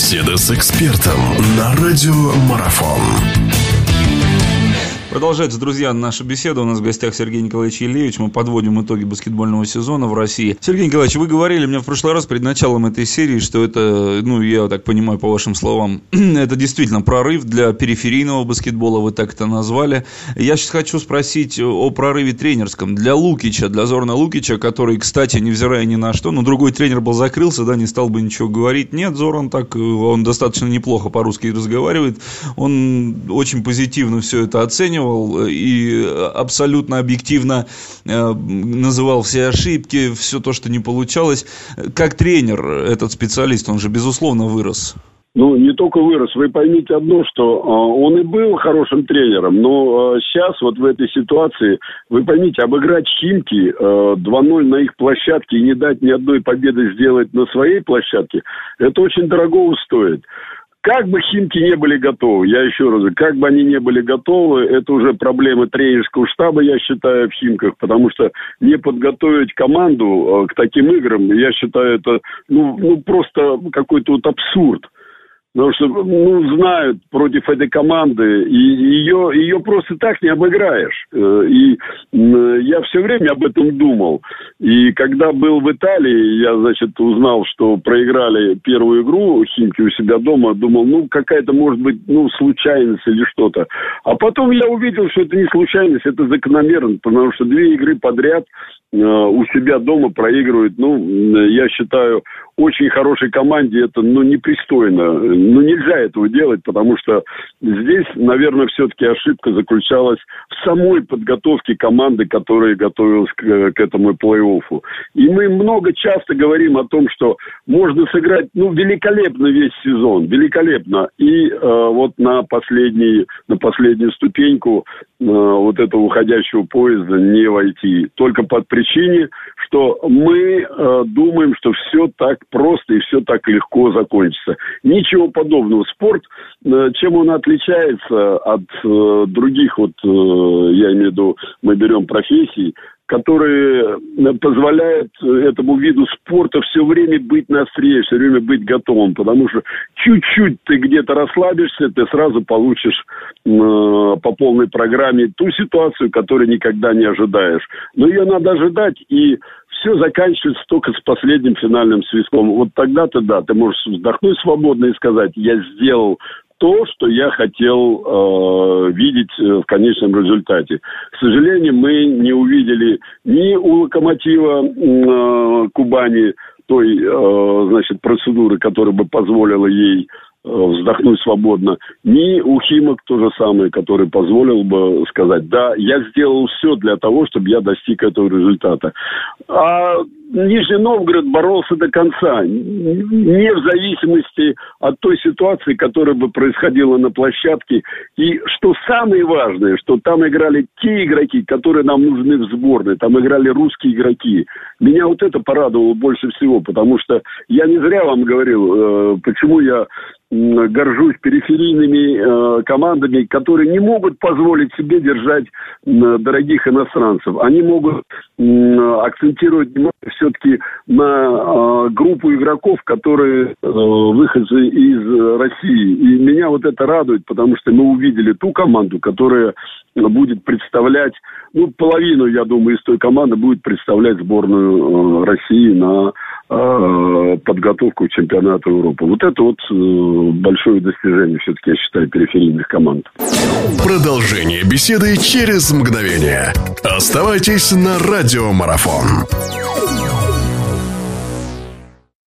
Беседа с экспертом на радио Марафон. Продолжается, друзья, наша беседа. У нас в гостях Сергей Николаевич Ильевич. Мы подводим итоги баскетбольного сезона в России. Сергей Николаевич, вы говорили мне в прошлый раз перед началом этой серии, что это, ну, я так понимаю по вашим словам, это действительно прорыв для периферийного баскетбола, вы так это назвали. Я сейчас хочу спросить о прорыве тренерском. Для Лукича, для Зорна Лукича, который, кстати, невзирая ни на что, ну, другой тренер был закрылся, да, не стал бы ничего говорить. Нет, Зоран так, он достаточно неплохо по-русски разговаривает. Он очень позитивно все это оценивал оценивал и абсолютно объективно э, называл все ошибки, все то, что не получалось. Как тренер этот специалист, он же безусловно вырос. Ну, не только вырос. Вы поймите одно, что э, он и был хорошим тренером, но э, сейчас вот в этой ситуации, вы поймите, обыграть Химки э, 2-0 на их площадке и не дать ни одной победы сделать на своей площадке, это очень дорого стоит. Как бы Химки не были готовы, я еще раз говорю, как бы они не были готовы, это уже проблемы тренерского штаба, я считаю, в Химках, потому что не подготовить команду э, к таким играм, я считаю, это ну, ну просто какой-то вот абсурд. Потому что, ну, знают против этой команды, и ее, ее просто так не обыграешь. Э, и я все время об этом думал. И когда был в Италии, я, значит, узнал, что проиграли первую игру Химки у себя дома, думал, ну, какая-то, может быть, ну, случайность или что-то. А потом я увидел, что это не случайность, это закономерно, потому что две игры подряд э, у себя дома проигрывают, ну, я считаю, очень хорошей команде это, ну, непристойно. Ну, нельзя этого делать, потому что здесь, наверное, все-таки ошибка заключалась в самой подготовке команды, которая готовилась к, к этому плей-оффу. И мы много часто говорим о том, что можно сыграть, ну, великолепно весь сезон, великолепно. И э, вот на, последний, на последнюю ступеньку э, вот этого уходящего поезда не войти. Только под причине, что мы э, думаем, что все так просто и все так легко закончится. Ничего подобного. Спорт, э, чем он отличается от э, других, вот э, я имею в виду, мы берем профессии, которые позволяют этому виду спорта все время быть на острие, все время быть готовым, потому что чуть-чуть ты где-то расслабишься, ты сразу получишь э, по полной программе ту ситуацию, которую никогда не ожидаешь. Но ее надо ожидать, и все заканчивается только с последним финальным свистком. Вот тогда-то, да, ты можешь вздохнуть свободно и сказать, я сделал то, что я хотел э, видеть э, в конечном результате. К сожалению, мы не увидели ни у локомотива э, Кубани той, э, значит, процедуры, которая бы позволила ей вздохнуть свободно, ни у Химок то же самое, который позволил бы сказать, да, я сделал все для того, чтобы я достиг этого результата. А Нижний Новгород боролся до конца, не в зависимости от той ситуации, которая бы происходила на площадке. И что самое важное, что там играли те игроки, которые нам нужны в сборной, там играли русские игроки. Меня вот это порадовало больше всего, потому что я не зря вам говорил, э, почему я горжусь периферийными э, командами, которые не могут позволить себе держать э, дорогих иностранцев. Они могут э, акцентировать внимание все-таки на э, группу игроков, которые э, выходцы из России. И меня вот это радует, потому что мы увидели ту команду, которая будет представлять, ну, половину, я думаю, из той команды будет представлять сборную э, России на э, подготовку к чемпионату Европы. Вот это вот э, большое достижение, все-таки, я считаю, периферийных команд. Продолжение беседы через мгновение. Оставайтесь на радиомарафон.